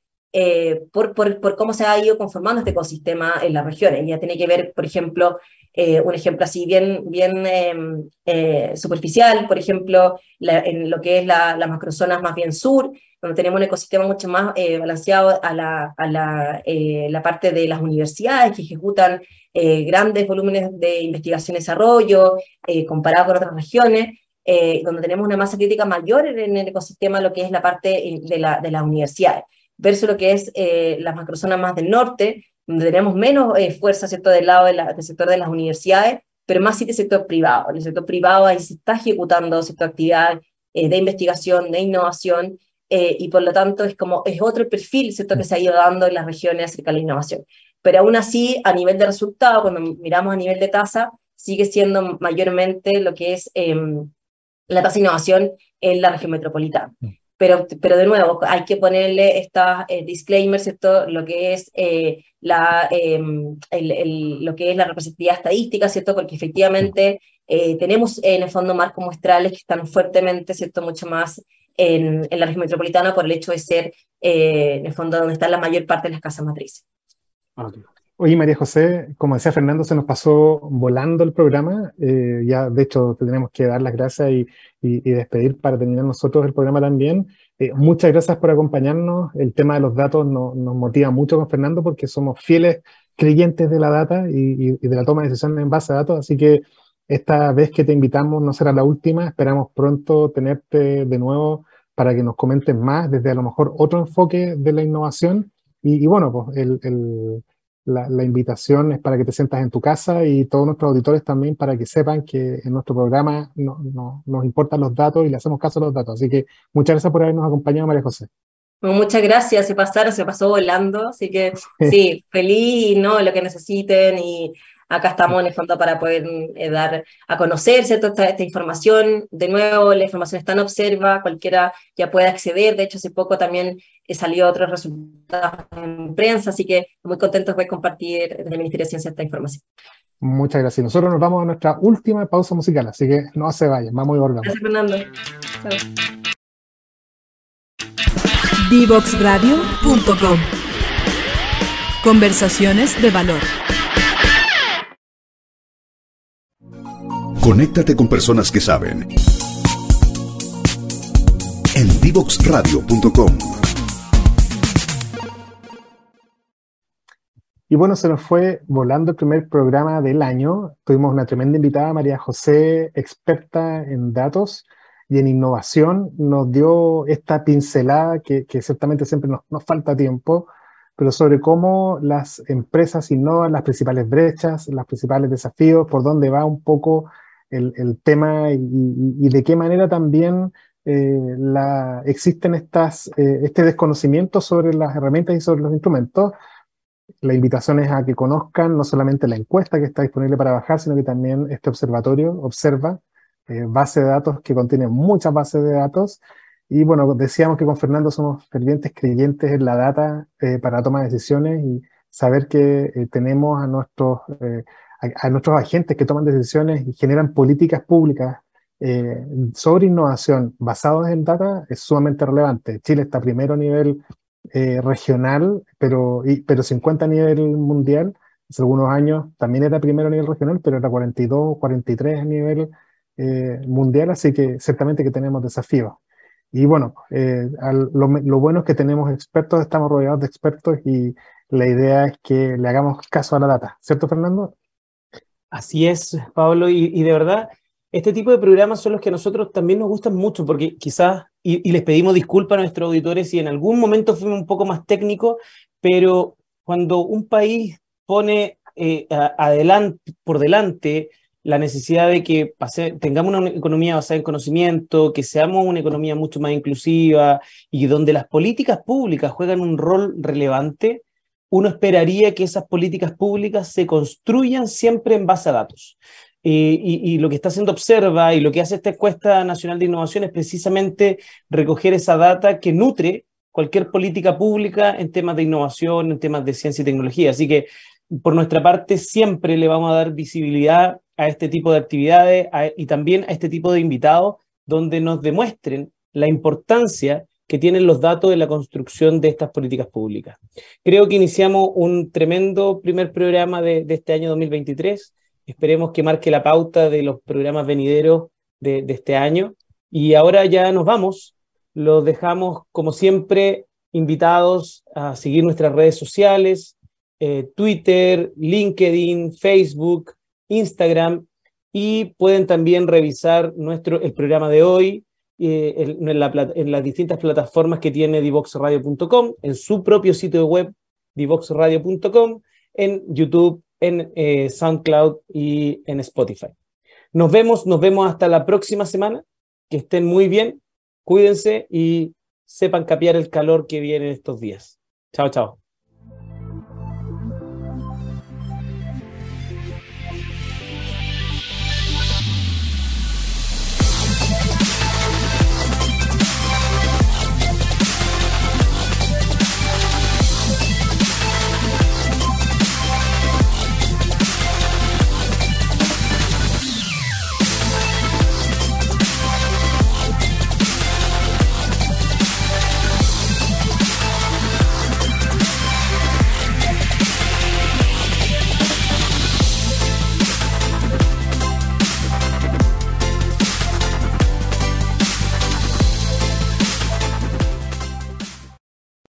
por, por, por, cómo se ha ido conformando este ecosistema en las regiones. Ya tiene que ver, por ejemplo, eh, un ejemplo así bien, bien em, eh, superficial, por ejemplo, en lo que es la, las macrozonas más bien sur, donde tenemos un ecosistema mucho más eh, balanceado a, la, a la, parte de las universidades que ejecutan grandes volúmenes de investigación y desarrollo comparado con otras regiones, donde tenemos una masa crítica mayor en el ecosistema, lo que es la parte de, de las universidades, versus lo que es las macrozonas más del norte, donde tenemos menos eh, fuerza ¿cierto? del lado del sector de las universidades, pero más sí del sector privado. En el sector privado ahí se está ejecutando cierta actividad eh, de investigación, de innovación, eh, y por lo tanto es como es otro perfil ¿cierto? que se ha ido dando en las regiones acerca de la innovación. Pero aún así, a nivel de resultado, cuando miramos a nivel de tasa, sigue siendo mayormente lo que es em, la tasa de innovación en la región metropolitana. Pero, pero de nuevo, hay que ponerle esta eh, disclaimer, ¿cierto? Lo que es eh, la, em, lo que es la representatividad estadística, ¿cierto? Porque efectivamente eh, tenemos en el fondo marcos muestrales que están fuertemente, ¿cierto? Mucho más en, en la región metropolitana por el hecho de ser, en el fondo, donde está la mayor parte de las casas matrices. Oye, María José, como decía Fernando, se nos pasó volando el programa. Eh, ya, de hecho, tenemos que dar las gracias y, despedir para terminar nosotros el programa también. Eh, muchas gracias por acompañarnos. El tema de los datos nos motiva mucho con Fernando porque somos fieles creyentes de la data y, de la toma de decisiones en base a datos. Así que esta vez que te invitamos no será la última. Esperamos pronto tenerte de nuevo para que nos comentes más desde a lo mejor otro enfoque de la innovación. Y, bueno, pues el la, invitación es para que te sientas en tu casa y todos nuestros auditores también para que sepan que en nuestro programa no, nos importan los datos y le hacemos caso a los datos. Así que muchas gracias por habernos acompañado, María José. muchas gracias, se pasaron, se pasó volando, así que sí, feliz, ¿no? Lo que necesiten y acá estamos en el fondo para poder eh, dar a conocerse toda esta, información. De nuevo, la información está en Observa, cualquiera ya puede acceder. De hecho, hace poco también salió otros resultados en prensa, así que muy contentos de compartir desde el Ministerio de Ciencia esta información. Muchas gracias. Nosotros nos vamos a nuestra última pausa musical, así que no se vayan, vamos y volvamos. Gracias, Fernando. Divoxradio.com Conversaciones de valor. Conéctate con personas que saben. En divoxradio.com. Y bueno, se nos fue volando el primer programa del año. Tuvimos una tremenda invitada, María José, experta en datos y en innovación. Nos dio esta pincelada que, ciertamente siempre nos, falta tiempo, pero sobre cómo las empresas innovan, las principales brechas, los principales desafíos, por dónde va un poco el, tema y, de qué manera también eh, existen estas, eh, este desconocimiento sobre las herramientas y sobre los instrumentos. La invitación es a que conozcan no solamente la encuesta que está disponible para bajar, sino que también este observatorio observa eh, base de datos que contiene muchas bases de datos. Y bueno, decíamos que con Fernando somos fervientes creyentes en la data para la toma de decisiones y saber que tenemos a nuestros a, nuestros agentes que toman decisiones y generan políticas públicas eh, sobre innovación basadas en data es sumamente relevante. Chile está primero a nivel eh, regional, pero, pero 50 a nivel mundial. Hace algunos años también era primero a nivel regional, pero era 42, 43 a nivel eh, mundial, así que ciertamente que tenemos desafíos. Y bueno, eh, lo, bueno es que tenemos expertos, estamos rodeados de expertos y la idea es que le hagamos caso a la data, ¿cierto Fernando? Así es, Pablo, y, y de verdad, este tipo de programas son los que a nosotros también nos gustan mucho, porque quizás, y, les pedimos disculpas a nuestros auditores si en algún momento fuimos un poco más técnicos, pero cuando un país pone eh, adelante, por delante la necesidad de que tengamos una economía basada en conocimiento, que seamos una economía mucho más inclusiva y donde las políticas públicas juegan un rol relevante, uno esperaría que esas políticas públicas se construyan siempre en base a datos. Eh, y, lo que está haciendo Observa y lo que hace esta encuesta nacional de innovación es precisamente recoger esa data que nutre cualquier política pública en temas de innovación, en temas de ciencia y tecnología. Así que por nuestra parte siempre le vamos a dar visibilidad a este tipo de actividades y también a este tipo de invitados donde nos demuestren la importancia que tienen los datos en la construcción de estas políticas públicas. Creo que iniciamos un tremendo primer programa de, este año 2023. Esperemos que marque la pauta de los programas venideros de, este año. Y ahora ya nos vamos. Los dejamos, como siempre, invitados a seguir nuestras redes sociales, eh, Twitter, LinkedIn, Facebook, Instagram y pueden también revisar nuestro, el programa de hoy eh, en, las distintas plataformas que tiene divoxradio.com, en su propio sitio web divoxradio.com, en YouTube, en eh, SoundCloud y en Spotify. Nos vemos, nos vemos hasta la próxima semana. Que estén muy bien, cuídense y sepan capear el calor que viene estos días. Chao, chao.